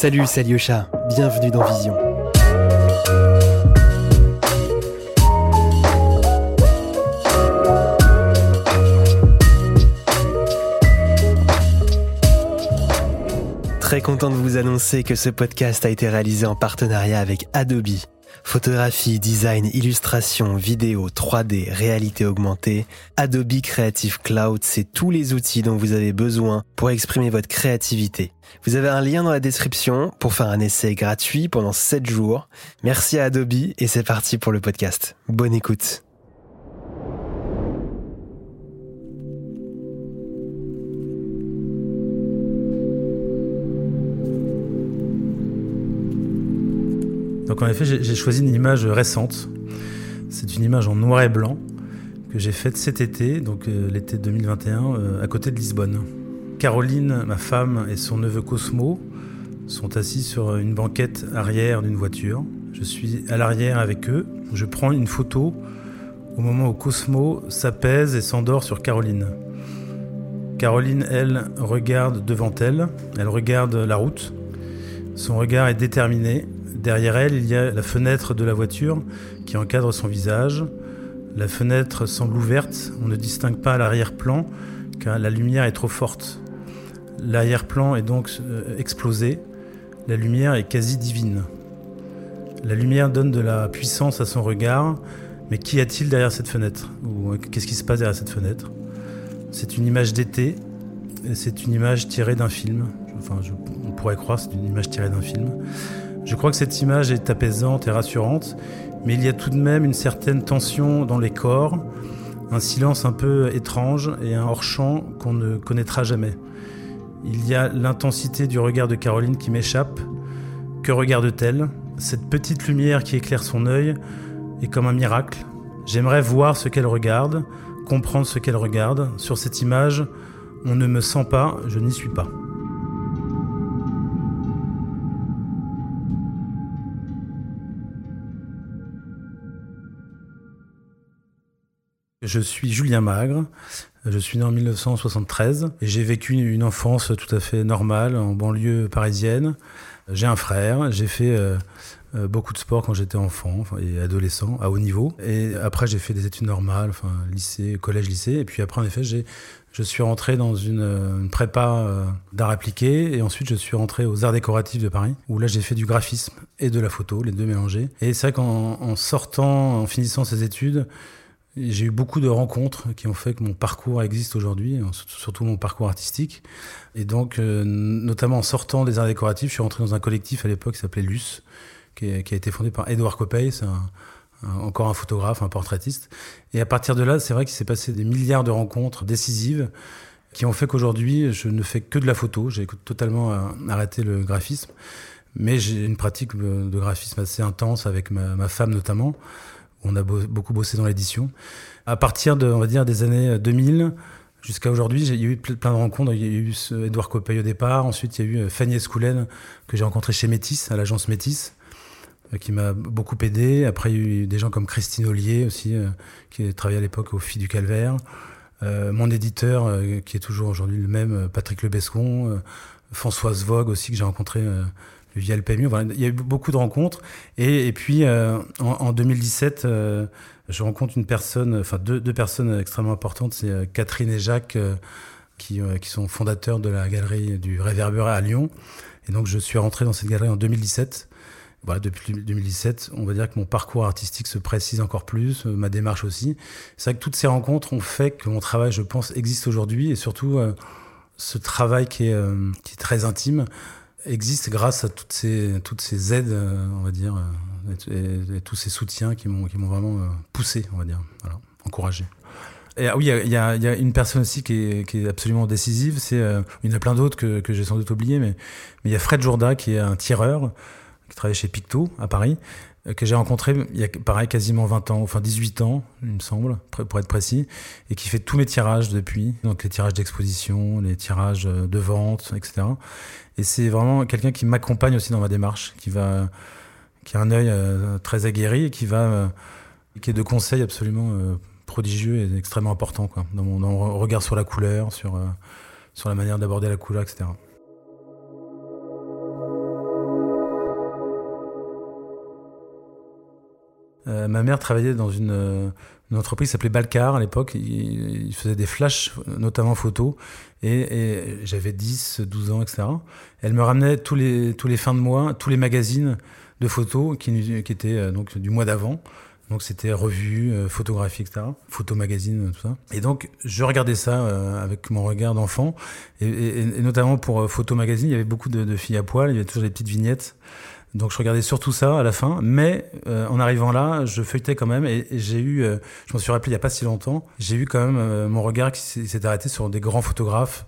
Salut, c'est Alyosha. Bienvenue dans Vision. Très content de vous annoncer que ce podcast a été réalisé en partenariat avec Adobe. Photographie, design, illustration, vidéo, 3D, réalité augmentée, Adobe Creative Cloud, c'est tous les outils dont vous avez besoin pour exprimer votre créativité. Vous avez un lien dans la description pour faire un essai gratuit pendant 7 jours. Merci à Adobe et c'est parti pour le podcast. Bonne écoute. En effet, j'ai choisi une image récente. C'est une image en noir et blanc que j'ai faite cet été, donc euh, l'été 2021, euh, à côté de Lisbonne. Caroline, ma femme, et son neveu Cosmo sont assis sur une banquette arrière d'une voiture. Je suis à l'arrière avec eux. Je prends une photo au moment où Cosmo s'apaise et s'endort sur Caroline. Caroline, elle, regarde devant elle, elle regarde la route. Son regard est déterminé, Derrière elle, il y a la fenêtre de la voiture qui encadre son visage. La fenêtre semble ouverte, on ne distingue pas l'arrière-plan car la lumière est trop forte. L'arrière-plan est donc euh, explosé, la lumière est quasi divine. La lumière donne de la puissance à son regard, mais qu'y a-t-il derrière cette fenêtre? Euh, qu'est-ce qui se passe derrière cette fenêtre? C'est une image d'été, c'est une image tirée d'un film. Enfin, on pourrait croire c'est une image tirée d'un film. Je crois que cette image est apaisante et rassurante, mais il y a tout de même une certaine tension dans les corps, un silence un peu étrange et un hors-champ qu'on ne connaîtra jamais. Il y a l'intensité du regard de Caroline qui m'échappe. Que regarde-t-elle? Cette petite lumière qui éclaire son œil est comme un miracle. J'aimerais voir ce qu'elle regarde, comprendre ce qu'elle regarde. Sur cette image, on ne me sent pas, je n'y suis pas. Je suis Julien Magre, je suis né en 1973 et j'ai vécu une enfance tout à fait normale en banlieue parisienne. J'ai un frère, j'ai fait euh, euh, beaucoup de sport quand j'étais enfant et adolescent à haut niveau. Et après j'ai fait des études normales, enfin lycée, collège, lycée. Et puis après en effet j'ai je suis rentré dans une, une prépa euh, d'art appliqué et ensuite je suis rentré aux arts décoratifs de Paris où là j'ai fait du graphisme et de la photo, les deux mélangés. Et c'est vrai qu'en sortant, en finissant ces études, j'ai eu beaucoup de rencontres qui ont fait que mon parcours existe aujourd'hui, surtout mon parcours artistique. Et donc, euh, notamment en sortant des arts décoratifs, je suis rentré dans un collectif à l'époque qui s'appelait Luce, qui, a été fondé par Edouard Coppey, c'est encore un photographe, un portraitiste. Et à partir de là, c'est vrai qu'il s'est passé des milliards de rencontres décisives qui ont fait qu'aujourd'hui, je ne fais que de la photo. J'ai totalement euh, arrêté le graphisme. Mais j'ai une pratique de graphisme assez intense avec ma femme notamment. On a beaucoup bossé dans l'édition. À partir de, on va dire, des années 2000 euh, jusqu'à aujourd'hui, il y a eu plein de rencontres. Il y a eu Edouard Coppey au départ. Ensuite, il y a eu euh, Fanny Escoulen que j'ai rencontré chez Métis, à l'agence Métis, euh, qui m'a beaucoup aidé. Après, il y a eu des gens comme Christine Ollier aussi, qui travaillait à l'époque au Filles du Calvaire. mon éditeur, qui est toujours aujourd'hui le même, Patrick Lebescon. Françoise Vogue aussi, que j'ai rencontré via le PMU. il y a eu beaucoup de rencontres. Et, puis, euh, en, 2017, euh, je rencontre une personne, enfin deux, personnes extrêmement importantes. C'est euh, Catherine et Jacques, qui, sont fondateurs de la galerie du Réverbéré à Lyon. Et donc, je suis rentré dans cette galerie en 2017. Voilà, depuis 2017, on va dire que mon parcours artistique se précise encore plus, ma démarche aussi. C'est vrai que toutes ces rencontres ont fait que mon travail, je pense, existe aujourd'hui et surtout ce travail qui est très intime existe grâce à toutes ces, toutes ces aides, euh, on va dire, euh, et, tous ces soutiens qui m'ont vraiment euh, poussé, on va dire, voilà, encouragé. Et ah oui, il y, y, a une personne aussi qui est, qui est absolument décisive. C'est, il y en a plein d'autres que, que j'ai sans doute oublié, mais, mais il y a Fred Jourda qui est un tireur qui travaille chez Picto à Paris, que j'ai rencontré il y a pareil quasiment 20 ans, enfin 18 ans, il me semble, pour être précis, et qui fait tous mes tirages depuis, donc les tirages d'exposition, les tirages de vente, etc. Et c'est vraiment quelqu'un qui m'accompagne aussi dans ma démarche, qui a un œil euh, très aguerri et euh, qui est de conseils absolument euh, prodigieux et extrêmement important, quoi, dans mon, regard sur la couleur, sur, sur la manière d'aborder la couleur, etc. ma mère travaillait dans une, entreprise qui s'appelait Balcar à l'époque. Il, faisait des flashs, notamment photos. Et, j'avais 10, 12 ans, etc. Elle me ramenait tous les, tous les fins de mois, tous les magazines de photos qui, qui étaient donc du mois d'avant. Donc c'était revue, euh, photographie, etc. Photo magazine, tout ça. Et donc je regardais ça euh, avec mon regard d'enfant. Et, notamment pour euh, photo magazine, il y avait beaucoup de, filles à poil, il y avait toujours des petites vignettes. Donc je regardais surtout ça à la fin, mais en arrivant là, je feuilletais quand même et, j'ai eu, je m'en suis rappelé il y a pas si longtemps, j'ai eu quand même mon regard qui s'est arrêté sur des grands photographes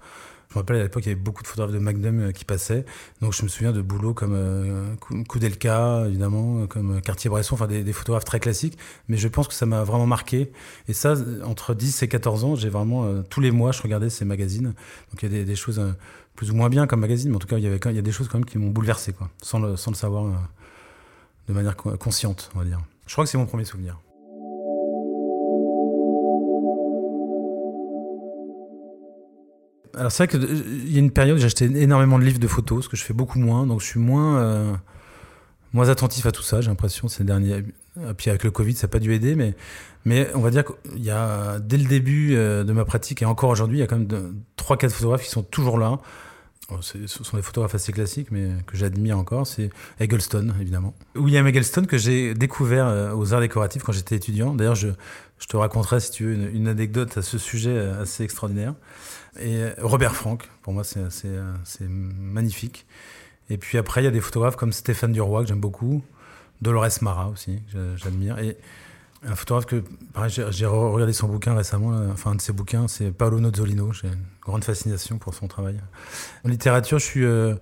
je me rappelle à l'époque, il y avait beaucoup de photographes de Magnum euh, qui passaient. Donc je me souviens de boulots comme euh, Koudelka, évidemment, comme Cartier-Bresson, enfin des, photographes très classiques. Mais je pense que ça m'a vraiment marqué. Et ça, entre 10 et 14 ans, j'ai vraiment, euh, tous les mois, je regardais ces magazines. Donc il y a des, choses plus ou moins bien comme magazine, mais en tout cas, il y, avait, il y a des choses quand même qui m'ont bouleversé, quoi, sans le, sans le savoir de manière consciente, on va dire. Je crois que c'est mon premier souvenir. Alors c'est vrai qu'il euh, y a une période où j'achetais énormément de livres de photos, ce que je fais beaucoup moins, donc je suis moins, euh, moins attentif à tout ça, j'ai l'impression, ces derniers... Puis avec le Covid, ça n'a pas dû aider, mais, mais on va dire qu'il y a, dès le début euh, de ma pratique, et encore aujourd'hui, il y a quand même 3-4 photographes qui sont toujours là. Oh, ce sont des photographes assez classiques, mais que j'admire encore. C'est Eggleston, évidemment. William Eggleston, que j'ai découvert aux arts décoratifs quand j'étais étudiant. D'ailleurs, je, te raconterai, si tu veux, une, anecdote à ce sujet assez extraordinaire. Et euh, Robert Frank, pour moi, euh, c'est magnifique. Et puis après, il y a des photographes comme Stéphane Duroy, que j'aime beaucoup. Dolores Mara aussi, j'admire. Et un photographe que, j'ai regardé son bouquin récemment, euh, enfin un de ses bouquins, c'est Paolo Nozzolino. J'ai une grande fascination pour son travail. En littérature, je suis une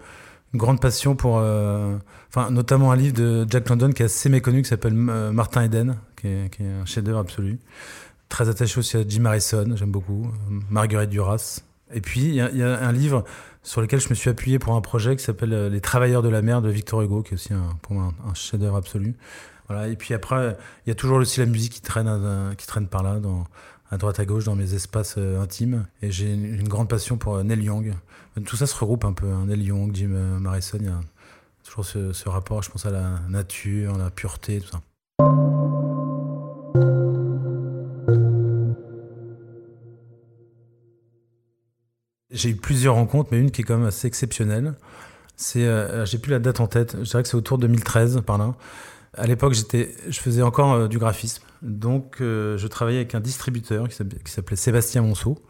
grande passion pour, enfin notamment un livre de Jack London qui est assez méconnu, qui s'appelle Martin Eden, qui est, un chef-d'œuvre absolu. Très attaché aussi à Jim Harrison, j'aime beaucoup. Marguerite Duras. Et puis, il y, a un livre sur lequel je me suis appuyé pour un projet qui s'appelle euh, Les Travailleurs de la mer de Victor Hugo, qui est aussi pour moi un, chef-d'œuvre absolu. Et puis après, il y a toujours aussi la musique qui traîne, euh, qui traîne par là, à droite à gauche, dans mes espaces euh, intimes. Et j'ai une, grande passion pour Neil Young. Tout ça se regroupe un peu. Hein. Neil Young, Jim Morrison, il y a toujours ce, rapport, je pense, à la nature, à la pureté, tout ça. J'ai eu plusieurs rencontres, mais une qui est quand même assez exceptionnelle. C'est, euh, j'ai plus la date en tête. Je dirais que c'est autour de 2013 par là. À l'époque, je faisais encore euh, du graphisme, donc euh, je travaillais avec un distributeur qui s'appelait Sébastien Monceau,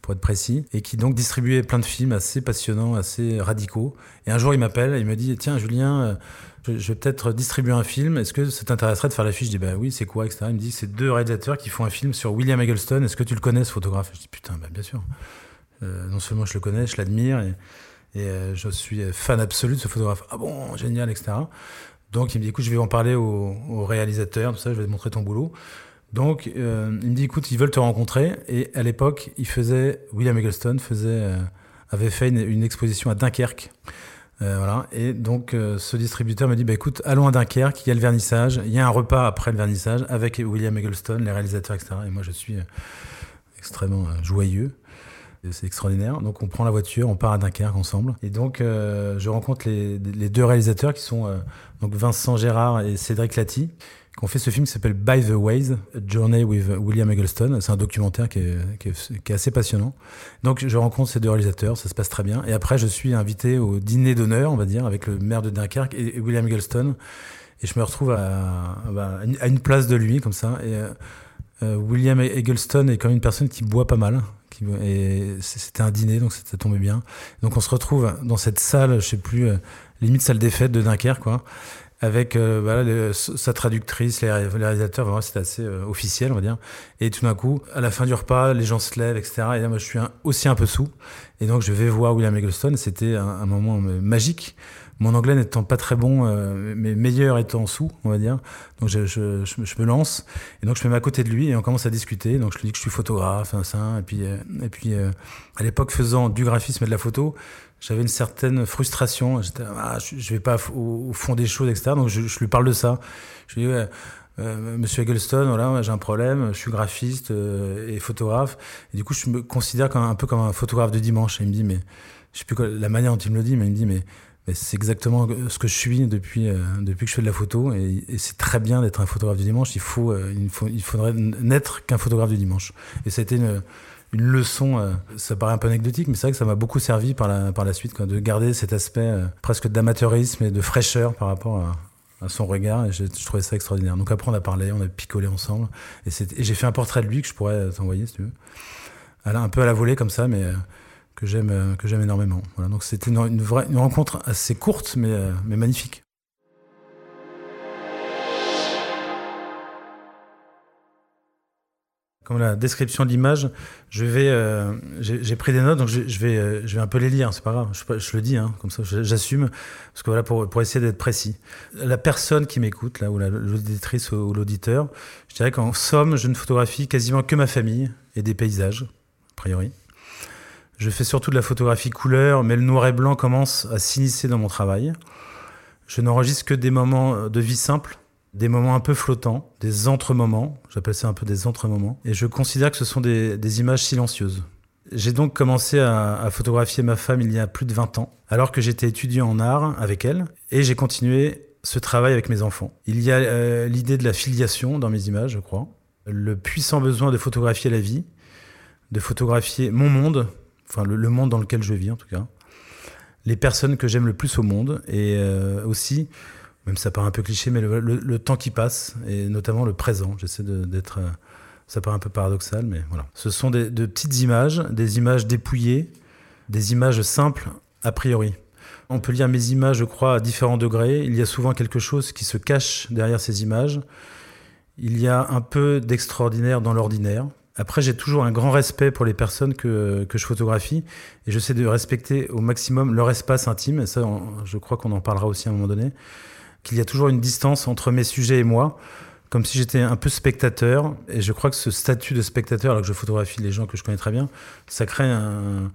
pour être précis, et qui donc distribuait plein de films assez passionnants, assez radicaux. Et un jour, il m'appelle et il me dit Tiens, Julien, je, vais peut-être distribuer un film. Est-ce que ça t'intéresserait de faire l'affiche? Je dis Bah oui, c'est quoi etc. Il me dit C'est deux réalisateurs qui font un film sur William Eggleston. Est-ce que tu le connais, ce photographe? Je dis Putain, bah, bien sûr. Euh, non seulement je le connais, je l'admire et, euh, je suis fan absolu de ce photographe. Ah bon, génial, etc. Donc il me dit écoute, je vais en parler au, réalisateur, tout ça, je vais te montrer ton boulot. Donc euh, il me dit écoute, ils veulent te rencontrer. Et à l'époque, il faisait, William Eggleston faisait, avait fait une, exposition à Dunkerque. voilà. Et donc ce distributeur me dit bah, écoute, allons à Dunkerque, il y a le vernissage, il y a un repas après le vernissage avec William Eggleston, les réalisateurs, etc. Et moi je suis extrêmement joyeux. C'est extraordinaire. Donc on prend la voiture, on part à Dunkerque ensemble. Et donc euh, je rencontre les, deux réalisateurs qui sont euh, donc Vincent Gérard et Cédric Lati, qui ont fait ce film qui s'appelle By the Ways, A Journey with William Eggleston. C'est un documentaire qui est, qui, est, assez passionnant. Donc je rencontre ces deux réalisateurs, ça se passe très bien. Et après je suis invité au dîner d'honneur, on va dire, avec le maire de Dunkerque et, William Eggleston. Et je me retrouve à, à, une place de lui, comme ça. Et euh, William Eggleston est quand même une personne qui boit pas mal, et c'était un dîner, donc ça tombait bien. Donc on se retrouve dans cette salle, je sais plus, euh, limite salle des fêtes de Dunkerque, quoi, avec euh, sa traductrice, les, réalisateurs, vraiment c'était assez euh, officiel, on va dire. Et tout d'un coup, à la fin du repas, les gens se lèvent, etc. Et là, moi, je suis aussi un peu sous. Et donc, je vais voir William Eggleston. C'était un, moment magique mon anglais n'étant pas très bon, euh, mais meilleur étant sous, on va dire. Donc je, je, je, me lance et donc je me mets à côté de lui et on commence à discuter. Donc je lui dis que je suis photographe, ça, et puis euh, et puis euh, à l'époque faisant du graphisme et de la photo, j'avais une certaine frustration. J'étais, ah, je, vais pas au, fond des choses, etc. Donc je, lui parle de ça. Je lui dis ouais, Monsieur Eggleston, voilà, j'ai un problème, je suis graphiste et photographe. Et du coup, je me considère comme un peu comme un photographe de dimanche. Et il me dit, mais je sais plus quoi, la manière dont il me le dit, mais il me dit, mais c'est exactement ce que je suis depuis, euh, depuis que je fais de la photo. Et, c'est très bien d'être un photographe du dimanche. Il, faut, euh, il, faudrait n'être qu'un photographe du dimanche. Et ça a été une, une leçon, euh, ça paraît un peu anecdotique, mais c'est vrai que ça m'a beaucoup servi par la, par la suite, de garder cet aspect presque d'amateurisme et de fraîcheur par rapport à, son regard. Et je, je, trouvais ça extraordinaire. Donc après, on a parlé, on a picolé ensemble. Et, et j'ai fait un portrait de lui que je pourrais t'envoyer si tu veux. Un peu à la volée comme ça, mais que j'aime euh, que j'aime énormément. Donc c'était une, vraie, une rencontre assez courte mais, euh, mais magnifique. Comme la description de l'image, je vais, euh, j'ai pris des notes, donc je, vais, je vais un peu les lire. C'est pas grave, je, le dis, hein, comme ça, j'assume, parce que voilà, pour, pour essayer d'être précis. La personne qui m'écoute, là, ou l'auditrice ou l'auditeur, je dirais qu'en somme, je ne photographie quasiment que ma famille et des paysages, a priori. Je fais surtout de la photographie couleur, mais le noir et blanc commence à s'initier dans mon travail. Je n'enregistre que des moments de vie simple, des moments un peu flottants, des entre-moments, j'appelle ça un peu des entre-moments, et je considère que ce sont des, images silencieuses. J'ai donc commencé à, à, photographier ma femme il y a plus de 20 ans, alors que j'étais étudiant en art avec elle, et j'ai continué ce travail avec mes enfants. Il y a euh, l'idée de la filiation dans mes images, je crois, le puissant besoin de photographier la vie, de photographier mon monde, enfin le, monde dans lequel je vis en tout cas, les personnes que j'aime le plus au monde et euh, aussi, même ça paraît un peu cliché, mais le, temps qui passe et notamment le présent. J'essaie d'être, euh, ça paraît un peu paradoxal, mais voilà. Ce sont des, de petites images, des images dépouillées, des images simples a priori. On peut lire mes images, je crois, à différents degrés. Il y a souvent quelque chose qui se cache derrière ces images. Il y a un peu d'extraordinaire dans l'ordinaire. Après, j'ai toujours un grand respect pour les personnes que, que je photographie et j'essaie de respecter au maximum leur espace intime. Et ça, je crois qu'on en parlera aussi à un moment donné. Qu'il y a toujours une distance entre mes sujets et moi, comme si j'étais un peu spectateur. Et je crois que ce statut de spectateur, alors que je photographie les gens que je connais très bien, ça crée un,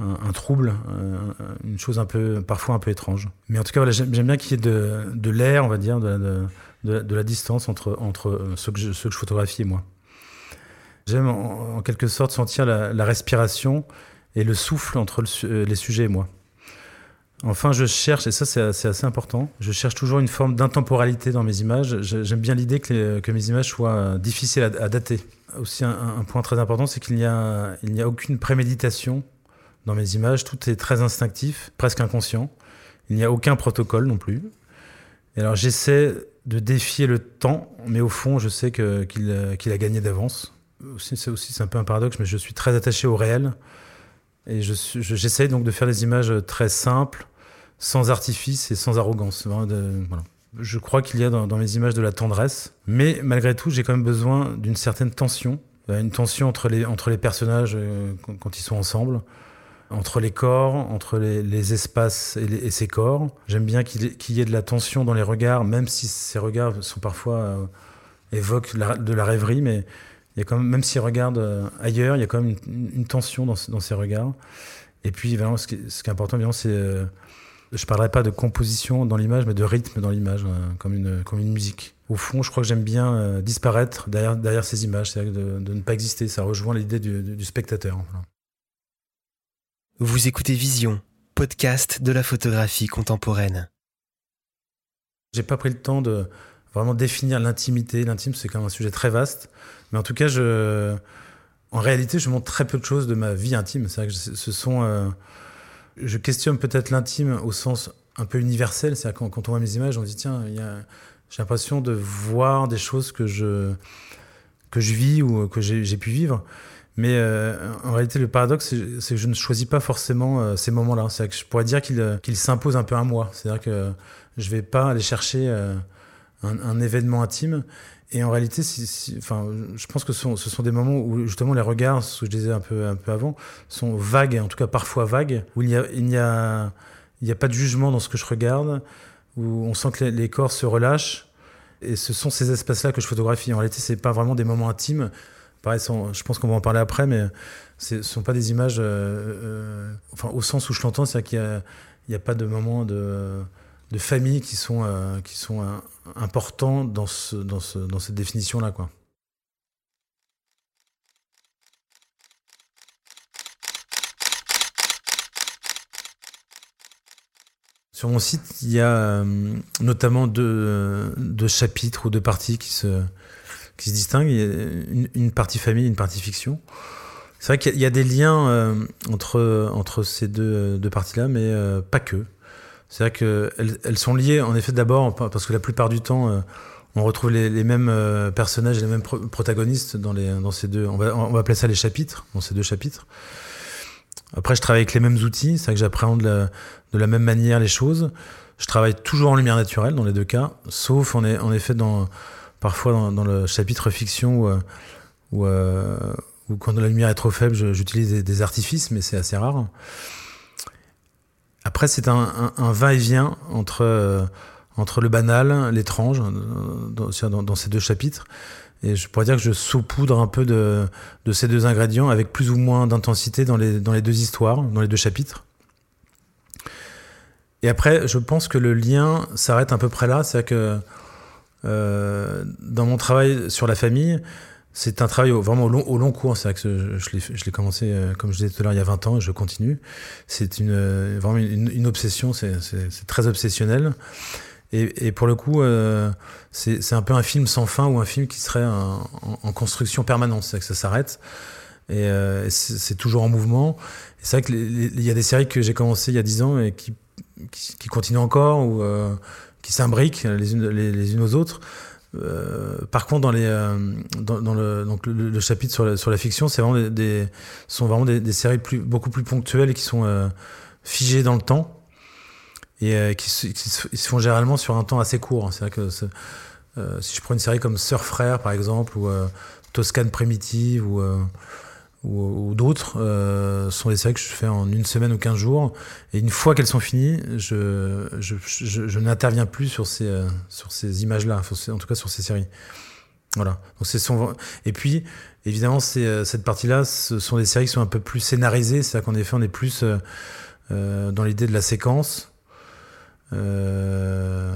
un, trouble, un, une chose un peu, parfois un peu étrange. Mais en tout cas, voilà, j'aime bien qu'il y ait de, de l'air, on va dire, de, de, la distance entre, entre je, ceux que je photographie et moi. J'aime en, quelque sorte sentir la, respiration et le souffle entre le, les sujets et moi. Enfin, je cherche, et ça c'est assez, important, je cherche toujours une forme d'intemporalité dans mes images. J'aime bien l'idée que, mes images soient difficiles à, dater. Aussi, un, point très important, c'est qu'il n'y a, aucune préméditation dans mes images. Tout est très instinctif, presque inconscient. Il n'y a aucun protocole non plus. Et alors j'essaie de défier le temps, mais au fond, je sais qu'il qu qu a gagné d'avance c'est aussi c'est un peu un paradoxe, mais je suis très attaché au réel. Et je, j'essaye donc de faire des images très simples, sans artifice et sans arrogance. Voilà. Je crois qu'il y a dans, mes images de la tendresse, mais malgré tout, j'ai quand même besoin d'une certaine tension, une tension entre les, entre les personnages euh, quand, ils sont ensemble, entre les corps, entre les, espaces et, les, ces corps. J'aime bien qu'il, y ait de la tension dans les regards, même si ces regards sont parfois euh, évoquent de la rêverie, mais il y a quand même, même s'il regarde euh, ailleurs, il y a quand même une, une tension dans, dans, ses regards. Et puis, vraiment, ce qui, ce qui est important, évidemment, c'est. Euh, je parlerai pas de composition dans l'image, mais de rythme dans l'image, euh, comme, une, comme une musique. Au fond, je crois que j'aime bien euh, disparaître derrière, derrière ces images, c'est-à-dire de, de, ne pas exister. Ça rejoint l'idée du, du, du, spectateur. Voilà. Vous écoutez Vision, podcast de la photographie contemporaine. J'ai pas pris le temps de vraiment définir l'intimité. L'intime, c'est quand même un sujet très vaste. Mais en tout cas, je, en réalité, je montre très peu de choses de ma vie intime. C'est vrai que ce sont, euh, je questionne peut-être l'intime au sens un peu universel. C'est-à-dire quand, quand, on voit mes images, on dit tiens, j'ai l'impression de voir des choses que je que je vis ou que j'ai pu vivre. Mais euh, en réalité, le paradoxe, c'est que je ne choisis pas forcément euh, ces moments-là. C'est que je pourrais dire qu'ils qu s'imposent un peu à moi. C'est-à-dire que je vais pas aller chercher un, événement intime. Et en réalité, enfin, je pense que ce sont, ce des moments où justement les regards, ce que je disais un peu, un peu avant, sont vagues, en tout cas parfois vagues, où il n'y a, a, a pas de jugement dans ce que je regarde, où on sent que les, corps se relâchent. Et ce sont ces espaces-là que je photographie. En réalité, c'est pas vraiment des moments intimes. Pareil, je pense qu'on va en parler après, mais ce ne sont pas des images, euh, euh, enfin, au sens où je l'entends, c'est-à-dire qu'il n'y a, a, pas de moments de, de famille qui sont, euh, euh, importants dans, ce, dans, ce, dans cette définition-là. Quoi. Sur mon site, il y a notamment deux, chapitres ou deux parties qui se, distinguent. Une, partie famille, une partie fiction. C'est vrai qu'il y, a des liens entre, entre ces deux, deux parties-là, mais pas que. C'est vrai qu'elles elles sont liées, en effet, d'abord, parce que la plupart du temps, on retrouve les, mêmes euh, personnages, les mêmes protagonistes dans, les, dans ces deux. On va, on va appeler ça les chapitres, dans ces deux chapitres. Après, je travaille avec les mêmes outils, c'est vrai que j'appréhende de la même manière les choses. Je travaille toujours en lumière naturelle dans les deux cas, sauf en, en effet dans, parfois dans, le chapitre fiction où, où, euh, quand la lumière est trop faible, j'utilise des, artifices, mais c'est assez rare. Après, c'est un, un va-et-vient entre euh, entre le banal, l'étrange, euh, dans, ces deux chapitres. Et je pourrais dire que je saupoudre un peu de, ces deux ingrédients avec plus ou moins d'intensité dans les, dans les deux histoires, dans les deux chapitres. Et après, je pense que le lien s'arrête à peu près là. C'est-à-dire que euh, dans mon travail sur la famille, c'est un travail vraiment au long, cours. C'est vrai que je, l'ai commencé, euh, comme je disais tout à l'heure, il y a 20 ans et je continue. C'est une, vraiment une, une obsession, c'est très obsessionnel. Et, pour le coup, euh, c'est un peu un film sans fin ou un film qui serait en, construction permanente, c'est-à-dire que ça s'arrête et euh, c'est toujours en mouvement. C'est vrai qu'il y a des séries que j'ai commencées il y a 10 ans et qui, qui, continuent encore ou euh, qui s'imbriquent les unes, les, unes aux autres. Par contre, dans, les, dans, le, donc le, chapitre sur la, sur la fiction, c'est vraiment des, sont vraiment des, des, séries plus, beaucoup plus ponctuelles et qui sont figées dans le temps et euh, qui, se font généralement sur un temps assez court. C'est que euh, si je prends une série comme Sœur Frère par exemple ou euh, Toscane Primitive ou ou, d'autres sont des séries que je fais en une semaine ou quinze jours. Et une fois qu'elles sont finies, je, je, je, n'interviens plus sur ces, sur ces images-là, en tout cas sur ces séries. Voilà. Donc c'est son... Et puis, évidemment, c'est, cette partie-là, ce sont des séries qui sont un peu plus scénarisées. C'est-à-dire qu'en effet, on est plus dans l'idée de la séquence. Euh,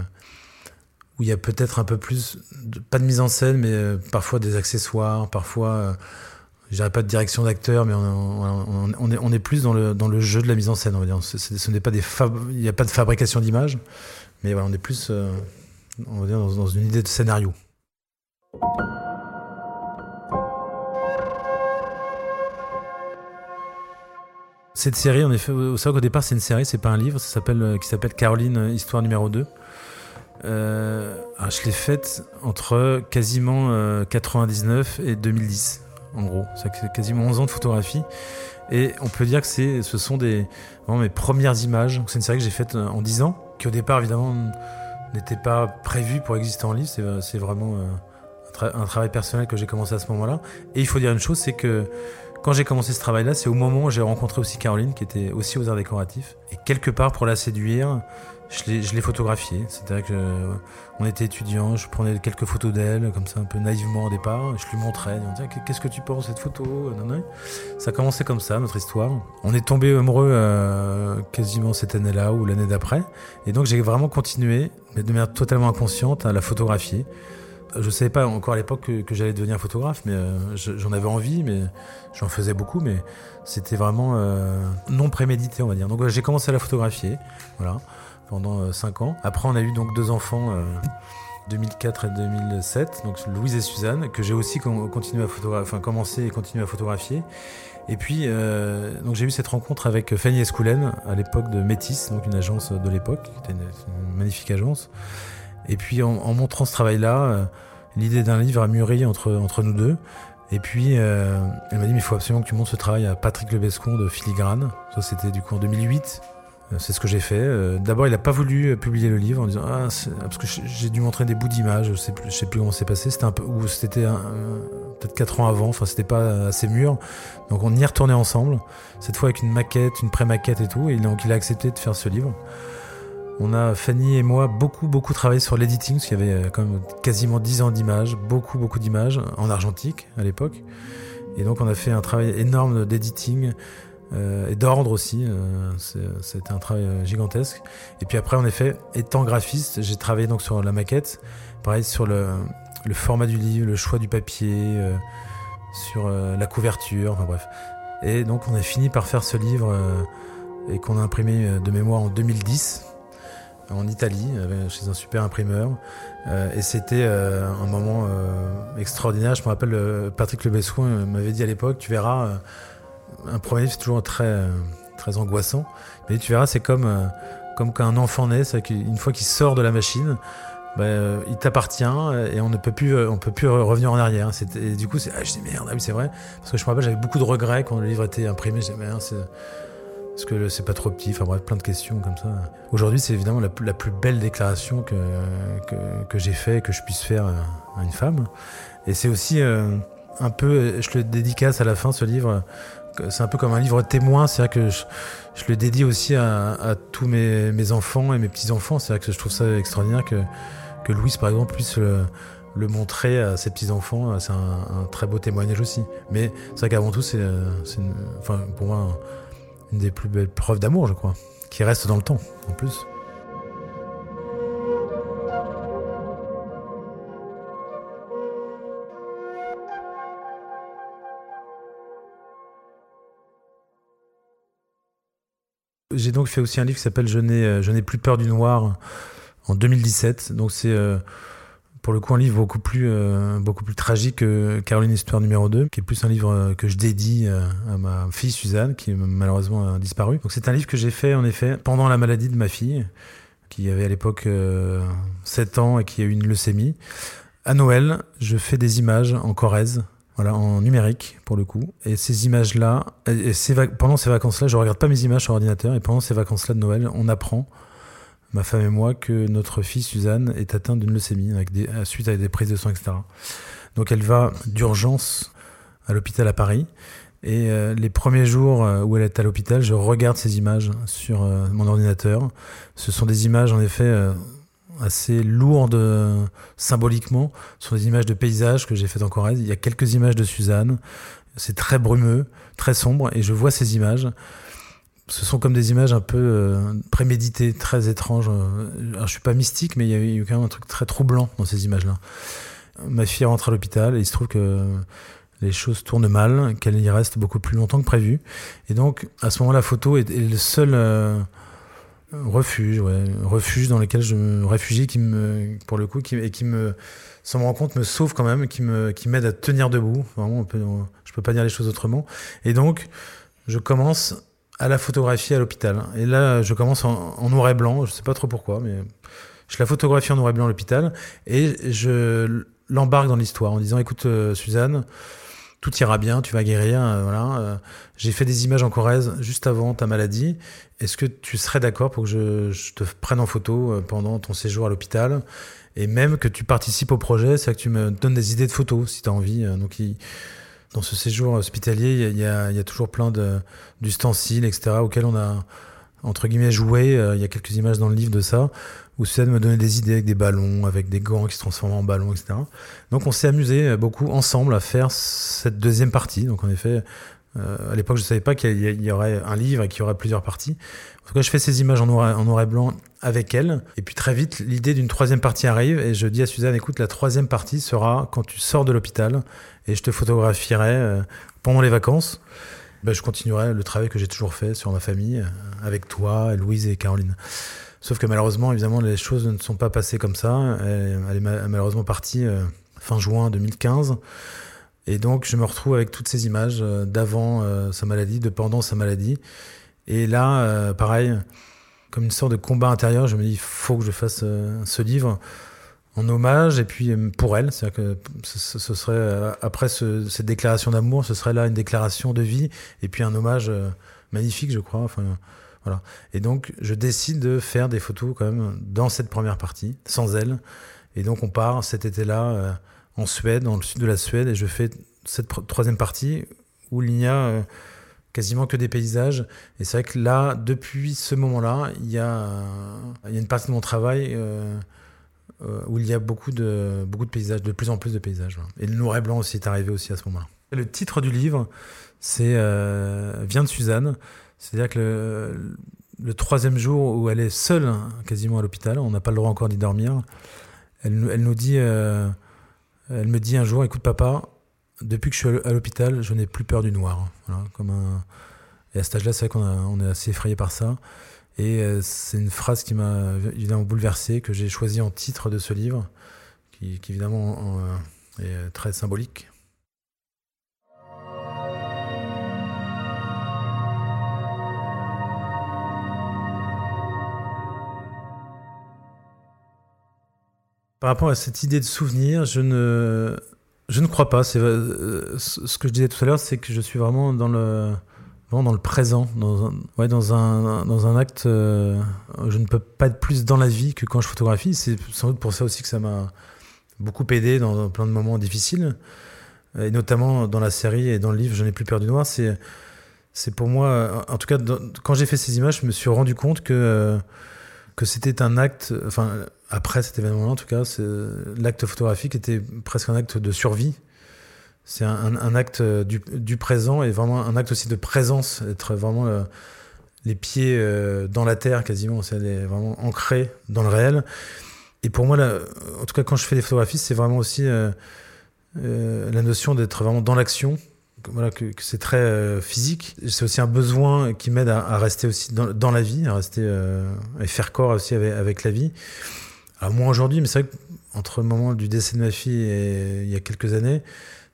où il y a peut-être un peu plus, pas de mise en scène, mais euh, parfois des accessoires, parfois, euh, je dirais pas de direction d'acteur, mais on, est, plus dans le, jeu de la mise en scène, on va dire. Ce, n'est pas des il n'y a pas de fabrication d'images, mais on est plus, on va dire, dans une idée de scénario. Cette série, en effet, au qu'au départ, c'est une série, c'est pas un livre, ça s'appelle, euh, qui s'appelle Caroline, euh, histoire numéro 2. Euh, ah, je l'ai faite entre quasiment 99 et 2010, en gros. C'est quasiment 11 ans de photographie. Et on peut dire que c'est, ce sont des, vraiment mes premières images. C'est une série que j'ai faite en 10 ans, qui au départ, évidemment, n'était pas prévue pour exister en livre. C'est, vraiment un travail personnel que j'ai commencé à ce moment-là. Et il faut dire une chose, c'est que quand j'ai commencé ce travail-là, c'est au moment où j'ai rencontré aussi Caroline, qui était aussi aux arts décoratifs. Et quelque part, pour la séduire, je l'ai photographiée. C'est-à-dire que on était étudiants, je prenais quelques photos d'elle, comme ça, un peu naïvement au départ. Je lui montrais, qu'est-ce que tu penses de cette photo? Ça a commencé comme ça, notre histoire. On est tombé amoureux euh, quasiment cette année-là ou l'année d'après. Et donc j'ai vraiment continué, mais de manière totalement inconsciente, à la photographier je savais pas encore à l'époque que, j'allais devenir photographe, mais euh, j'en avais envie, mais j'en faisais beaucoup, mais c'était vraiment euh, non prémédité, on va dire. Donc j'ai commencé à la photographier, voilà, pendant 5 euh, ans. Après, on a eu donc deux enfants. 2004 et 2007, donc Louise et Suzanne, que j'ai aussi continué à photographier, enfin commencé et continué à photographier. Et puis, donc j'ai eu cette rencontre avec Fanny Escoulen à l'époque de Métis, donc une agence de l'époque, qui était une, magnifique agence. Et puis en, en montrant ce travail-là, l'idée d'un livre a mûri entre, entre nous deux. Et puis, euh, elle m'a dit, mais il faut absolument que tu montres ce travail à Patrick Lebescon de Filigrane. Ça, c'était du coup en 2008. Euh, c'est ce que j'ai fait. Euh, d'abord, il n'a pas voulu publier le livre en disant ah, parce que j'ai dû montrer des bouts d'images. Je sais plus, sais plus comment c'est passé. C'était un peu ou c'était peut-être quatre ans avant. Enfin, c'était pas assez mûr. Donc, on y retourné ensemble. Cette fois avec une maquette, une pré-maquette et tout. Et donc, il a accepté de faire ce livre. On a, Fanny et moi, beaucoup, beaucoup travaillé sur l'editing, parce qu'il y avait euh, quand même quasiment 10 ans d'images, beaucoup, beaucoup d'images, en argentique à l'époque. Et donc on a fait un travail énorme d'editing euh, et d'ordre aussi. Euh, C'était un travail euh, gigantesque. Et puis après, en effet, étant graphiste, j'ai travaillé donc sur la maquette, pareil sur le, le format du livre, le choix du papier, euh, sur la couverture, enfin bref. Et donc on a fini par faire ce livre et qu'on a imprimé de mémoire en 2010 en Italie, chez un super imprimeur. et c'était un moment extraordinaire. Je me rappelle, Patrick Lebessoin m'avait dit à l'époque, tu verras, un premier livre c'est toujours très, très angoissant. Mais tu verras, c'est comme, comme quand un enfant naît, c'est qu'une fois qu'il sort de la machine, bah, euh, il t'appartient et on ne peut plus, euh, on peut plus revenir en arrière. Et du coup, c'est, ah, je dis merde, ah c'est vrai. Parce que je me rappelle, j'avais beaucoup de regrets quand le livre était imprimé. Je dis merde, c'est, parce que c'est pas trop petit. Enfin bref, plein de questions comme ça. Aujourd'hui, c'est évidemment la, la, plus belle déclaration que, que, que j'ai fait, que je puisse faire à une femme. Et c'est aussi euh, un peu, je le dédicace à la fin, ce livre. C'est un peu comme un livre témoin, c'est-à-dire que je, le dédie aussi à, tous mes, enfants et mes petits-enfants. C'est-à-dire que je trouve ça extraordinaire que que Louise, par exemple, puisse le, montrer à ses petits-enfants, c'est un, très beau témoignage aussi. Mais c'est vrai qu'avant tout, c'est, enfin, pour moi une des plus belles preuves d'amour, je crois, qui reste dans le temps, en plus. J'ai donc fait aussi un livre qui s'appelle Je n'ai, n'ai plus peur du noir en 2017. Donc c'est euh, pour le coup un livre beaucoup plus, euh, tragique que Caroline Histoire numéro 2, qui est plus un livre euh, que je dédie à ma fille Suzanne, qui malheureusement a disparu. Donc c'est un livre que j'ai fait en effet pendant la maladie de ma fille, qui avait à l'époque 7 ans et qui a eu une leucémie. À Noël, je fais des images en Corrèze, voilà, en numérique pour le coup. Et ces images-là, pendant ces vacances-là, je regarde pas mes images sur ordinateur. Et pendant ces vacances-là de Noël, on apprend ma femme et moi, que notre fille Suzanne est atteinte d'une leucémie avec suite à des prises de sang, etc. Donc elle va d'urgence à l'hôpital à Paris. Et euh, les premiers jours euh, où elle est à l'hôpital, je regarde ces images sur euh, mon ordinateur. Ce sont des images en effet assez lourdes symboliquement. Ce sont des images de paysages que j'ai faites en Corrèze. Il y a quelques images de Suzanne. C'est très brumeux, très sombre. Et je vois ces images ce sont comme des images un peu euh, préméditées, très étranges. Alors, je suis pas mystique, mais il y a eu quand même un truc très troublant dans ces images-là. Ma fille rentre à l'hôpital et il se trouve que les choses tournent mal, qu'elle y reste beaucoup plus longtemps que prévu. Et donc, à ce moment, la photo est, le seul euh, refuge, ouais, refuge dans lequel je me réfugie, qui me, pour le coup, et qui me, sans me rendre compte, me sauve quand même, qui me, qui m'aide à tenir debout. Vraiment, on je peux pas dire les choses autrement. Et donc, je commence à la photographie à l'hôpital. Et là, je commence en, noir et blanc, je sais pas trop pourquoi, mais je la photographie en noir et blanc à l'hôpital et je l'embarque dans l'histoire en disant écoute euh, Suzanne, tout ira bien, tu vas guérir, euh, voilà. Euh, j'ai fait des images en Corrèze juste avant ta maladie. Est-ce que tu serais d'accord pour que je, te prenne en photo pendant ton séjour à l'hôpital? Et même que tu participes au projet, c'est que tu me donnes des idées de photos si tu as envie. Donc il, dans ce séjour hospitalier, il y a, toujours plein d'ustensiles, etc., auxquels on a, entre guillemets, joué. Euh, il y a quelques images dans le livre de ça, où Suzanne me donnait des idées avec des ballons, avec des gants qui se transforment en ballons, etc. Donc on s'est amusé beaucoup ensemble à faire cette deuxième partie. Donc en effet, euh, à l'époque, je ne savais pas qu'il y aurait un livre et qu'il y aurait plusieurs parties. En tout cas, je fais ces images en noir, en noir et blanc avec elle. Et puis très vite, l'idée d'une troisième partie arrive et je dis à Suzanne, écoute, la troisième partie sera quand tu sors de l'hôpital et je te photographierai euh, pendant les vacances. Ben, je continuerai le travail que j'ai toujours fait sur ma famille euh, avec toi, Louise et Caroline. Sauf que malheureusement, évidemment, les choses ne sont pas passées comme ça. Elle, est malheureusement partie fin juin 2015. Et donc, je me retrouve avec toutes ces images euh, d'avant euh, sa maladie, de pendant sa maladie. Et là, euh, pareil, comme une sorte de combat intérieur, je me dis, il faut que je fasse ce livre en hommage et puis pour elle. C'est-à-dire que ce, serait, après cette déclaration d'amour, ce serait là une déclaration de vie et puis un hommage magnifique, je crois. Enfin, Et donc, je décide de faire des photos quand même dans cette première partie, sans elle. Et donc, on part cet été-là en Suède, dans le sud de la Suède, et je fais cette troisième partie où il n'y a euh, quasiment que des paysages. Et c'est vrai que là, depuis ce moment-là, il y a, une partie de mon travail euh, euh, où il y a beaucoup de, beaucoup de paysages, de plus en plus de paysages. Et le noir et blanc aussi est arrivé aussi à ce moment-là. Le titre du livre, c'est vient de Suzanne. C'est-à-dire que le, troisième jour où elle est seule, quasiment à l'hôpital, on n'a pas le droit encore d'y dormir, elle, nous dit elle me dit un jour, écoute papa, depuis que je suis à l'hôpital, je n'ai plus peur du noir. comme un... Et à cet âge-là, c'est vrai qu'on on est assez effrayé par ça. Et euh, c'est une phrase qui m'a évidemment bouleversé, que j'ai choisi en titre de ce livre, qui, évidemment est très symbolique. Par rapport à cette idée de souvenir, je ne, je ne crois pas. Euh, ce que je disais tout à l'heure, c'est que je suis vraiment dans le dans le présent, dans un, ouais, dans un, dans un acte. Euh, je ne peux pas être plus dans la vie que quand je photographie. C'est sans doute pour ça aussi que ça m'a beaucoup aidé dans, plein de moments difficiles, et notamment dans la série et dans le livre. Je n'ai plus peur du noir. C'est c'est pour moi, en tout cas, quand j'ai fait ces images, je me suis rendu compte que que c'était un acte. Enfin, après cet événement-là, en tout cas, l'acte photographique était presque un acte de survie. C'est un, acte du, présent et vraiment un acte aussi de présence, être vraiment euh, les pieds euh, dans la terre quasiment, c'est vraiment ancré dans le réel. Et pour moi, en tout cas, quand je fais des photographies, c'est vraiment aussi euh, la notion d'être vraiment dans l'action, que, c'est très physique. C'est aussi un besoin qui m'aide à, rester aussi dans, la vie, à rester et faire corps aussi avec la vie. Alors moi aujourd'hui, mais c'est vrai qu'entre le moment du décès de ma fille et il y a quelques années,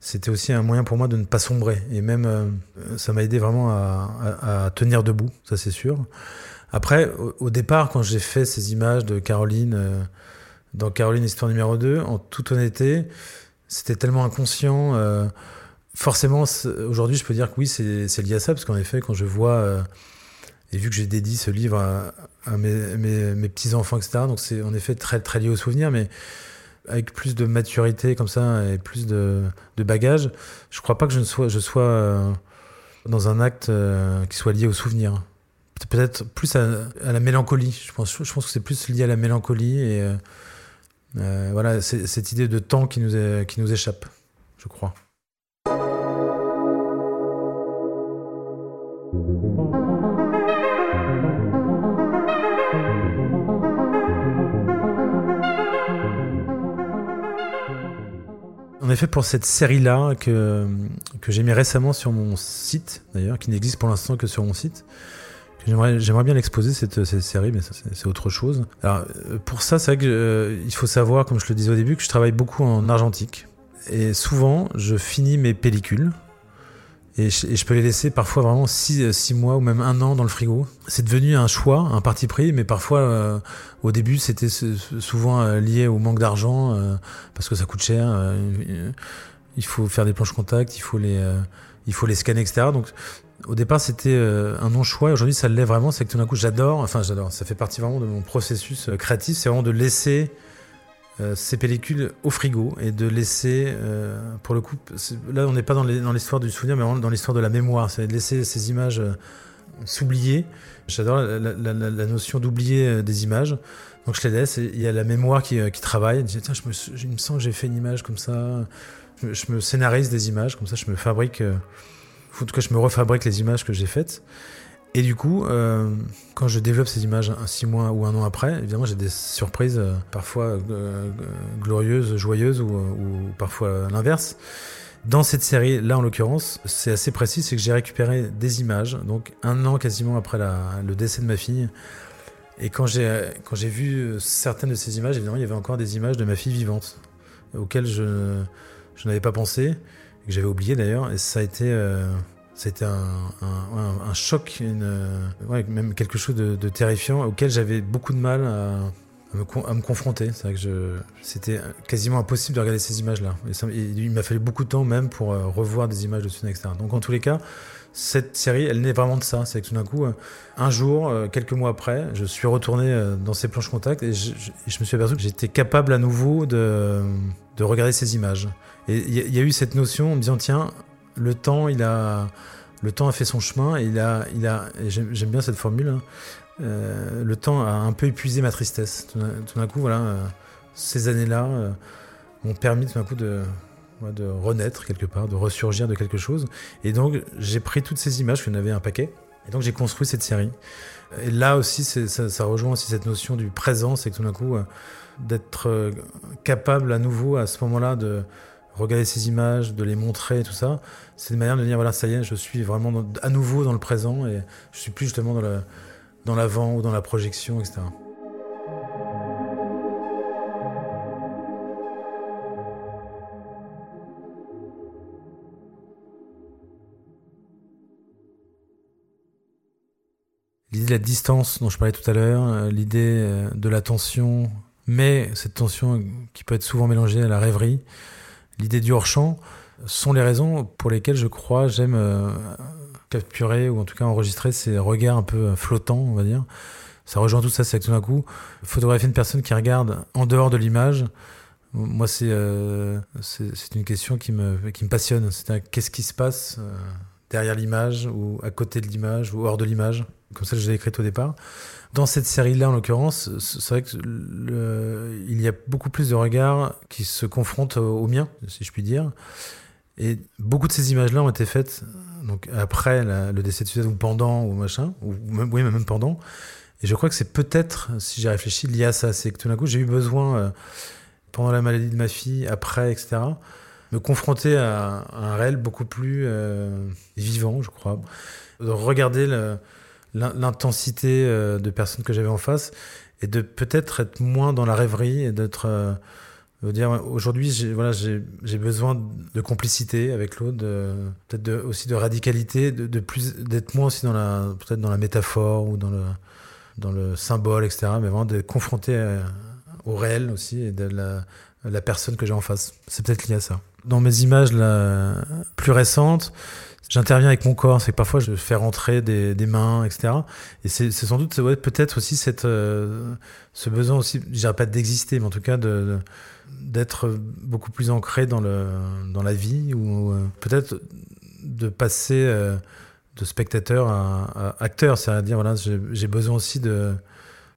c'était aussi un moyen pour moi de ne pas sombrer. Et même, euh, ça m'a aidé vraiment à, tenir debout, ça c'est sûr. Après, au, départ, quand j'ai fait ces images de Caroline, euh, dans Caroline Histoire numéro 2, en toute honnêteté, c'était tellement inconscient. Euh, forcément, aujourd'hui, je peux dire que oui, c'est lié à ça, parce qu'en effet, quand je vois et vu que j'ai dédié ce livre à, mes, petits-enfants, etc., donc c'est en effet très, très lié au souvenir, mais avec plus de maturité comme ça et plus de, de bagages, je crois pas que je sois, euh, dans un acte euh, qui soit lié au souvenir. Peut-être plus à, la mélancolie. Je pense, que c'est plus lié à la mélancolie et euh, voilà, cette idée de temps qui nous, qui nous échappe, je crois. Effet, pour cette série-là, que, que j'ai mis récemment sur mon site, d'ailleurs, qui n'existe pour l'instant que sur mon site, J'aimerais, bien l'exposer cette, cette série, mais c'est, autre chose. Alors, euh, pour ça, c'est vrai qu'il euh, faut savoir, comme je le disais au début, que je travaille beaucoup en argentique. Et souvent, je finis mes pellicules et je, peux les laisser parfois vraiment six, six, mois ou même un an dans le frigo. C'est devenu un choix, un parti pris, mais parfois euh, au début c'était souvent euh, lié au manque d'argent euh, parce que ça coûte cher. il faut faire des planches contact, il faut les, il faut les scanner, etc. Donc au départ c'était un non choix. Aujourd'hui ça l'est vraiment, c'est que tout d'un coup j'adore. Enfin j'adore. Ça fait partie vraiment de mon processus créatif. C'est vraiment de laisser euh, ces pellicules au frigo et de laisser, euh, pour le coup, là on n'est pas dans l'histoire du souvenir, mais dans l'histoire de la mémoire, c'est de laisser ces images euh, s'oublier. J'adore la, notion d'oublier des images. Donc je les laisse il y a la mémoire qui, travaille. Je, je, me, je sens que j'ai fait une image comme ça. Je, me scénarise des images, comme ça je me fabrique, en tout cas je me refabrique les images que j'ai faites. Et du coup, euh, quand je développe ces images un six mois ou un an après, évidemment, j'ai des surprises euh, parfois euh, glorieuses, joyeuses ou, parfois l'inverse. Dans cette série, là en l'occurrence, c'est assez précis, c'est que j'ai récupéré des images, donc un an quasiment après le décès de ma fille. Et quand j'ai quand j'ai vu certaines de ces images, évidemment, il y avait encore des images de ma fille vivante auxquelles je, je n'avais pas pensé, que j'avais oublié d'ailleurs, et ça a été c'était un, choc, ouais, même quelque chose de, terrifiant auquel j'avais beaucoup de mal à, me, confronter. C'est vrai que c'était quasiment impossible de regarder ces images-là. il m'a fallu beaucoup de temps même pour euh, revoir des images de etc. Donc en tous les cas, cette série, elle naît vraiment de ça. C'est que tout d'un coup, euh, un jour, euh, quelques mois après, je suis retourné dans ces planches contact et je, me suis aperçu que j'étais capable à nouveau de, de regarder ces images. Et il y, y, a eu cette notion en me disant, tiens, le temps, il a, le temps a fait son chemin et il a, il a, j'aime bien cette formule. Hein, euh, le temps a un peu épuisé ma tristesse. Tout d'un coup, voilà, euh, ces années-là euh, m'ont permis tout d'un coup de, de renaître quelque part, de ressurgir de quelque chose. Et donc, j'ai pris toutes ces images, qu'il y en avait un paquet, et donc j'ai construit cette série. Et là aussi, ça, ça, rejoint aussi cette notion du présent, c'est que tout d'un coup, d'être capable à nouveau à ce moment-là de regarder ces images, de les montrer, tout ça, c'est une manière de dire voilà, ça y est, je suis vraiment à nouveau dans le présent et je suis plus justement dans le, dans l'avant ou dans la projection, etc. L'idée de la distance dont je parlais tout à l'heure, euh, l'idée euh, de la tension, mais cette tension qui peut être souvent mélangée à la rêverie, l'idée du hors-champ, sont les raisons pour lesquelles je crois j'aime euh, capturer ou en tout cas enregistrer ces regards un peu flottants, on va dire. Ça rejoint tout ça, c'est que tout d'un coup, photographier une personne qui regarde en dehors de l'image, moi, c'est c'est une question qui me, qui me passionne. C'est qu'est-ce qui se passe derrière l'image ou à côté de l'image ou hors de l'image comme ça je l'ai écrite au départ. Dans cette série-là, en l'occurrence, c'est vrai qu'il y a beaucoup plus de regards qui se confrontent aux miens, si je puis dire. Et beaucoup de ces images-là ont été faites donc après le décès de Suzanne ou pendant ou machin, ou même, oui, même pendant. Et je crois que c'est peut-être, si j'ai réfléchi, lié à ça. C'est que tout d'un coup, j'ai eu besoin, euh, pendant la maladie de ma fille, après, etc., me confronter à, un réel beaucoup plus euh, vivant, je crois. De regarder l'intensité euh, de personnes que j'avais en face et de peut-être être moins dans la rêverie et d'être euh, dire aujourd'hui j'ai voilà besoin de complicité avec l'autre peut-être aussi de radicalité de, d'être moins aussi dans la peut-être dans la métaphore ou dans le symbole etc mais vraiment de confronter au réel aussi et de la personne que j'ai en face c'est peut-être lié à ça dans mes images plus récentes j'interviens avec mon corps, c'est que parfois je fais rentrer des, mains, etc. Et c'est sans doute ouais, peut-être aussi cette, euh, ce besoin aussi, je dirais pas d'exister, mais en tout cas de, d'être beaucoup plus ancré dans, le, dans la vie, ou euh, peut-être de passer euh, de spectateur à, acteur, c'est-à-dire voilà, j'ai besoin aussi de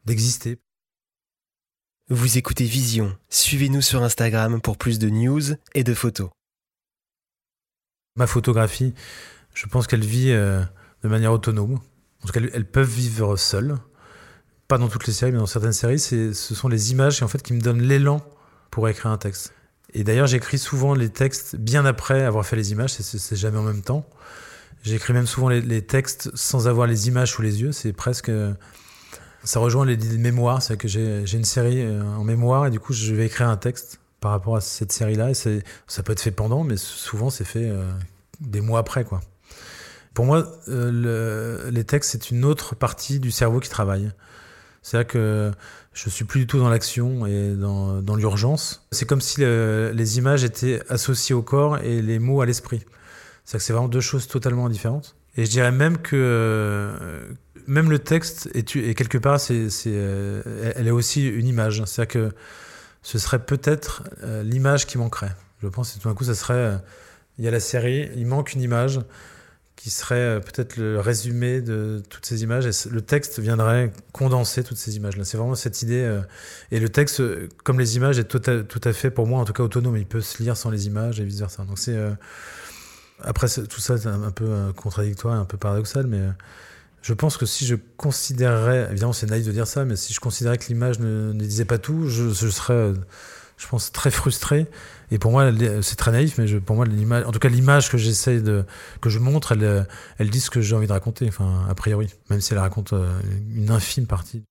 d'exister. Vous écoutez Vision, suivez-nous sur Instagram pour plus de news et de photos. Ma photographie, je pense qu'elle vit euh, de manière autonome. En tout cas, elles peuvent vivre seules. Pas dans toutes les séries, mais dans certaines séries, ce sont les images en fait, qui me donnent l'élan pour écrire un texte. Et d'ailleurs, j'écris souvent les textes bien après avoir fait les images, c'est jamais en même temps. J'écris même souvent les, textes sans avoir les images sous les yeux, c'est presque... Ça rejoint les, mémoires, c'est que j'ai une série euh, en mémoire et du coup je vais écrire un texte par rapport à cette série-là. Ça peut être fait pendant, mais souvent c'est fait euh, des mois après, quoi. Pour moi, euh, les textes, c'est une autre partie du cerveau qui travaille. C'est-à-dire que je suis plus du tout dans l'action et dans l'urgence. C'est comme si les images étaient associées au corps et les mots à l'esprit. C'est-à-dire que c'est vraiment deux choses totalement différentes. Et je dirais même que euh, même le texte est, est quelque part, c'est, elle est aussi une image. C'est-à-dire que ce serait peut-être euh, l'image qui manquerait. Je pense que tout d'un coup, ça serait. Euh, il y a la série, il manque une image qui serait euh, peut-être le résumé de toutes ces images et le texte viendrait condenser toutes ces images-là. C'est vraiment cette idée. et le texte, comme les images, est tout à, tout à, fait, pour moi, en tout cas, autonome. Il peut se lire sans les images et vice-versa. Donc c'est. Après, tout ça, c'est un peu contradictoire, un peu paradoxal, mais je pense que si je considérerais, évidemment c'est naïf de dire ça, mais si je considérais que l'image ne, disait pas tout, je, serais, je pense, très frustré. Et pour moi, c'est très naïf, mais pour moi, l'image, en tout cas l'image que j'essaie de, que je montre, elle, elle dit ce que j'ai envie de raconter, enfin, a priori, même si elle raconte euh, une infime partie.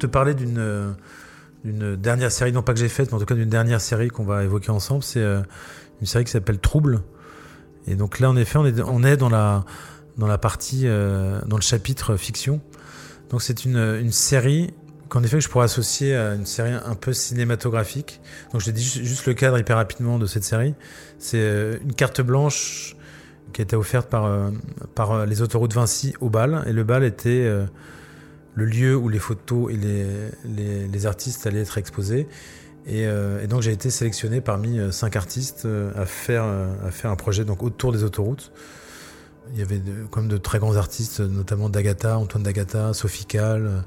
Te parler d'une d'une dernière série, non pas que j'ai faite, mais en tout cas d'une dernière série qu'on va évoquer ensemble. C'est euh, une série qui s'appelle Trouble. Et donc là, en effet, on est, dans, la, partie, euh, dans le chapitre fiction. Donc c'est une, série qu'en effet je pourrais associer à une série un peu cinématographique. Donc je vais dis juste le cadre hyper rapidement de cette série. C'est euh, une carte blanche qui a été offerte par les autoroutes Vinci au bal. Et le bal était le lieu où les photos et les, les, artistes allaient être exposés. Et, euh, donc j'ai été sélectionné parmi euh, cinq artistes euh, à, faire, à faire un projet donc, autour des autoroutes. Il y avait comme de très grands artistes, notamment D'Agata, Antoine D'Agata, Sophie Kahl,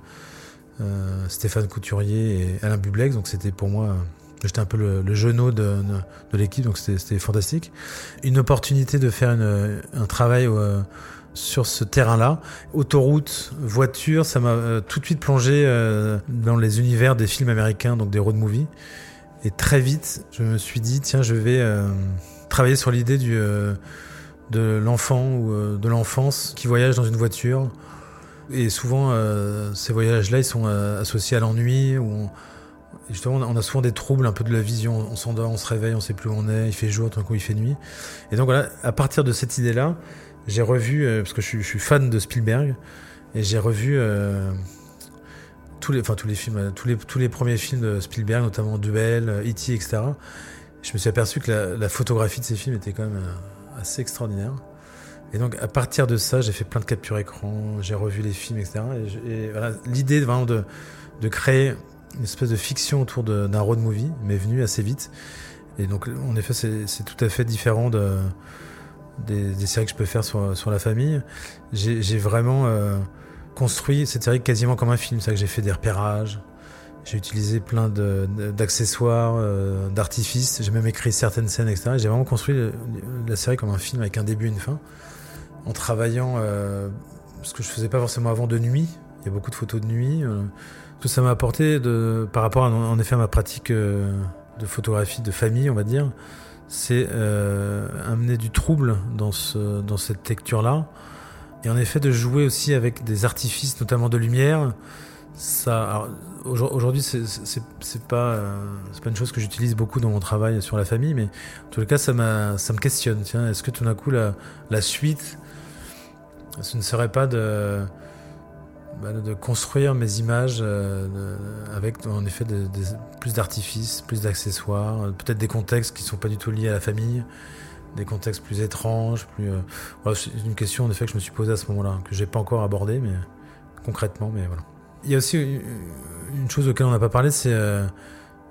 Stéphane Couturier et Alain Bublex. Donc c'était pour moi, j'étais un peu le, le genou de, de, l'équipe, donc c'était fantastique. Une opportunité de faire un travail sur ce terrain-là. Autoroute, voiture, ça m'a euh, tout de suite plongé euh, dans les univers des films américains, donc des road movies. Et très vite, je me suis dit, tiens, je vais euh, travailler sur l'idée du, euh, de l'enfant ou euh, de l'enfance qui voyage dans une voiture. Et souvent, ces voyages-là, ils sont associés à l'ennui. Ou justement, on a souvent des troubles un peu de la vision. On s'endort, on se réveille, on sait plus où on est. Il fait jour, tout d'un coup, il fait nuit. Et donc voilà, à partir de cette idée-là, j'ai revu, parce que je suis, fan de Spielberg, et j'ai revu tous les, tous les films, tous les, premiers films de Spielberg, notamment Duel, E.T., etc. Je me suis aperçu que la, photographie de ces films était quand même euh, assez extraordinaire. Et donc à partir de ça, j'ai fait plein de captures écran, j'ai revu les films, etc. Et, voilà, l'idée vraiment de créer une espèce de fiction autour d'un road movie m'est venue assez vite. Et donc en effet, c'est tout à fait différent de, des, séries que je peux faire sur, sur la famille. J'ai vraiment euh, construit cette série quasiment comme un film. C'est que j'ai fait des repérages, j'ai utilisé plein d'accessoires, euh, d'artifices, j'ai même écrit certaines scènes, etc. J'ai vraiment construit la série comme un film avec un début et une fin, en travaillant euh, ce que je faisais pas forcément avant de nuit. Il y a beaucoup de photos de nuit. Tout ça m'a apporté de, par rapport en effet à ma pratique de photographie de famille, on va dire. C'est amener du trouble dans, ce, dans cette lecture-là et en effet, de jouer aussi avec des artifices, notamment de lumière, ça. Aujourd'hui, c'est pas, euh, pas une chose que j'utilise beaucoup dans mon travail sur la famille, mais en tout cas, ça, ça me questionne. Tiens, est-ce que tout d'un coup, la, la suite, ce ne serait pas de, de construire mes images euh, avec, en effet, plus d'artifices, plus d'accessoires, peut-être des contextes qui sont pas du tout liés à la famille des contextes plus étranges, plus. Euh, c'est une question en effet que je me suis posée à ce moment-là, que j'ai pas encore abordée, mais concrètement, mais voilà. Il y a aussi une chose auquel on n'a pas parlé, c'est euh,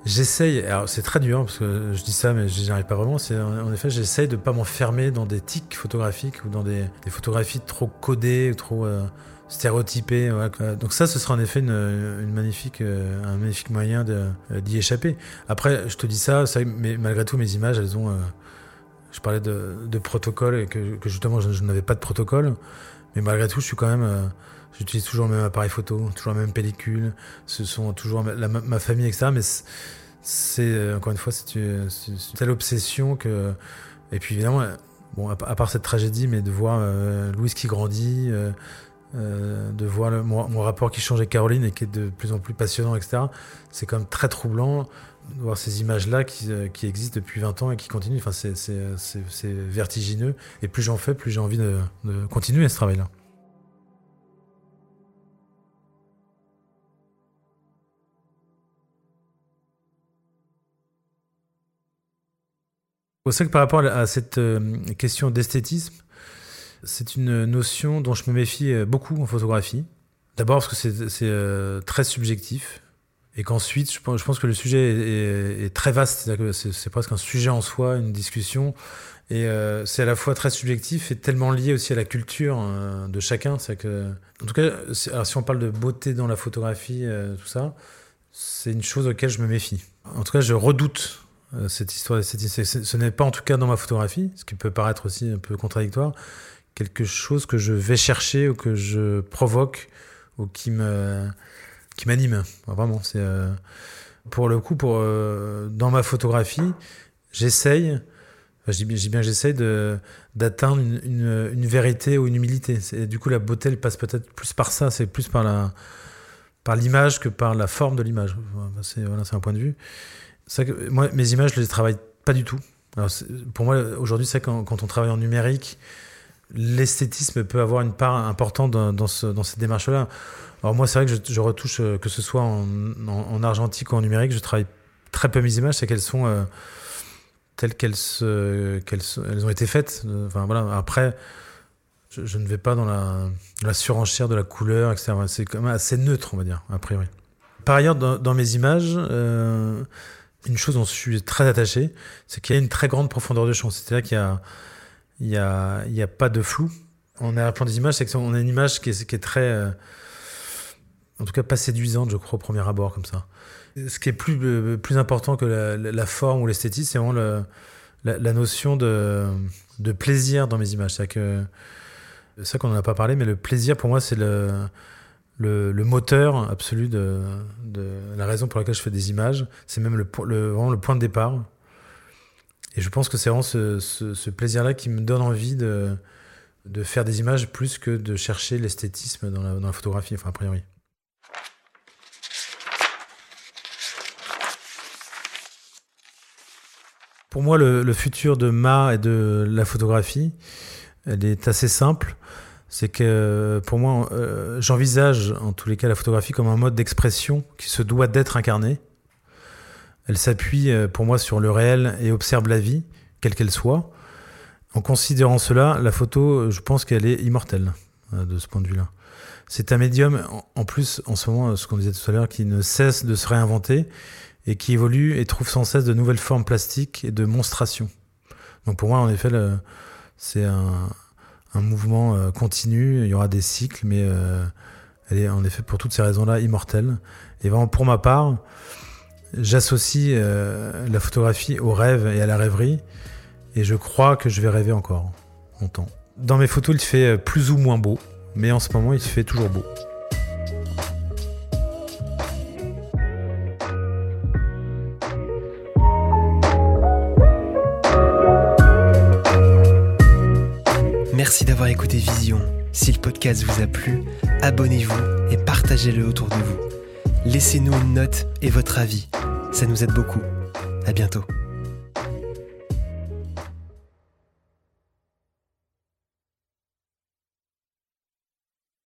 j'essaye. Alors c'est très dur parce que je dis ça, mais j'y arrive pas vraiment. C'est en effet, j'essaye de pas m'enfermer dans des tics photographiques ou dans des, photographies trop codées ou trop euh, stéréotypées. Donc ça, ce sera en effet une, magnifique, un magnifique moyen d'y échapper. Après, je te dis ça, ça mais malgré tout, mes images, elles ont je parlais de, de protocole et que, justement je, n'avais pas de protocole. Mais malgré tout, je suis quand même. Euh, j'utilise toujours le même appareil photo, toujours la même pellicule. Ce sont toujours ma, famille, etc. Mais c'est euh, encore une fois, c'est une, telle obsession que. Et puis évidemment, bon, à, part cette tragédie, mais de voir euh, Louise qui grandit, de voir mon, rapport qui change avec Caroline et qui est de plus en plus passionnant, etc. C'est quand même très troublant de voir ces images-là qui, euh, existent depuis 20 ans et qui continuent. Enfin, c'est vertigineux. Et plus j'en fais, plus j'ai envie de, continuer ce travail-là. C'est que par rapport à cette euh, question d'esthétisme, c'est une notion dont je me méfie euh, beaucoup en photographie. D'abord parce que c'est très subjectif et qu'ensuite, je pense, que le sujet est, très vaste, c'est presque un sujet en soi, une discussion, et euh, c'est à la fois très subjectif et tellement lié aussi à la culture euh, de chacun. Que, en tout cas, alors si on parle de beauté dans la photographie, euh, tout ça, c'est une chose auquel je me méfie. En tout cas, je redoute cette histoire. Ce n'est pas en tout cas dans ma photographie, ce qui peut paraître aussi un peu contradictoire, quelque chose que je vais chercher ou que je provoque ou qui me qui m'anime. Vraiment, c'est euh, pour le coup, pour euh, dans ma photographie, j'essaye. je dis bien, j'essaye de d'atteindre une, une, vérité ou une humilité. Du coup, la beauté, elle passe peut-être plus par ça. C'est plus par la par l'image que par la forme de l'image. C'est voilà, c'est un point de vue. C'est que moi, mes images, je les travaille pas du tout. Pour moi, aujourd'hui, c'est quand on travaille en numérique, l'esthétisme peut avoir une part importante dans, dans, ce, dans cette démarche-là. Alors moi, c'est vrai que je, retouche, euh, que ce soit en, argentique ou en numérique, je travaille très peu mes images, c'est qu'elles sont euh, telles qu'elles elles ont été faites. Enfin voilà. Après, je, ne vais pas dans la, surenchère de la couleur, etc. C'est quand même assez neutre, on va dire, a priori. Par ailleurs, dans, mes images, euh, une chose dont je suis très attaché, c'est qu'il y a une très grande profondeur de champ. C'est-à-dire qu'il y a, il y a, y a pas de flou. On a plan des images, c'est qu'on a une image qui est, qui est très en tout cas pas séduisante, je crois, au premier abord, comme ça. Ce qui est plus, euh, plus important que la, forme ou l'esthétique, c'est vraiment la, notion de, de, plaisir dans mes images. C'est que ça qu'on n'en a pas parlé, mais le plaisir pour moi, c'est le, le, moteur absolu de, la raison pour laquelle je fais des images. C'est même le, vraiment le point de départ. Et je pense que c'est vraiment ce, plaisir-là qui me donne envie de, faire des images plus que de chercher l'esthétisme dans la, dans la photographie, enfin a priori. Pour moi, le, futur de Ma et de la photographie, elle est assez simple. C'est que pour moi, euh, j'envisage en tous les cas la photographie comme un mode d'expression qui se doit d'être incarné. Elle s'appuie euh, pour moi sur le réel et observe la vie, quelle qu'elle soit. En considérant cela, la photo, je pense qu'elle est immortelle euh, de ce point de vue-là. C'est un médium, en plus, en ce moment, ce qu'on disait tout à l'heure, qui ne cesse de se réinventer et qui évolue et trouve sans cesse de nouvelles formes plastiques et de monstrations. Donc pour moi, en effet, c'est un, mouvement euh, continu, il y aura des cycles, mais elle est en effet pour toutes ces raisons-là immortelle. Et vraiment pour ma part, j'associe euh, la photographie au rêve et à la rêverie, et je crois que je vais rêver encore longtemps. Dans mes photos, il fait plus ou moins beau, mais en ce moment, il fait toujours beau. Merci d'avoir écouté Vision. Si le podcast vous a plu, abonnez-vous et partagez-le autour de vous. Laissez-nous une note et votre avis. Ça nous aide beaucoup. À bientôt.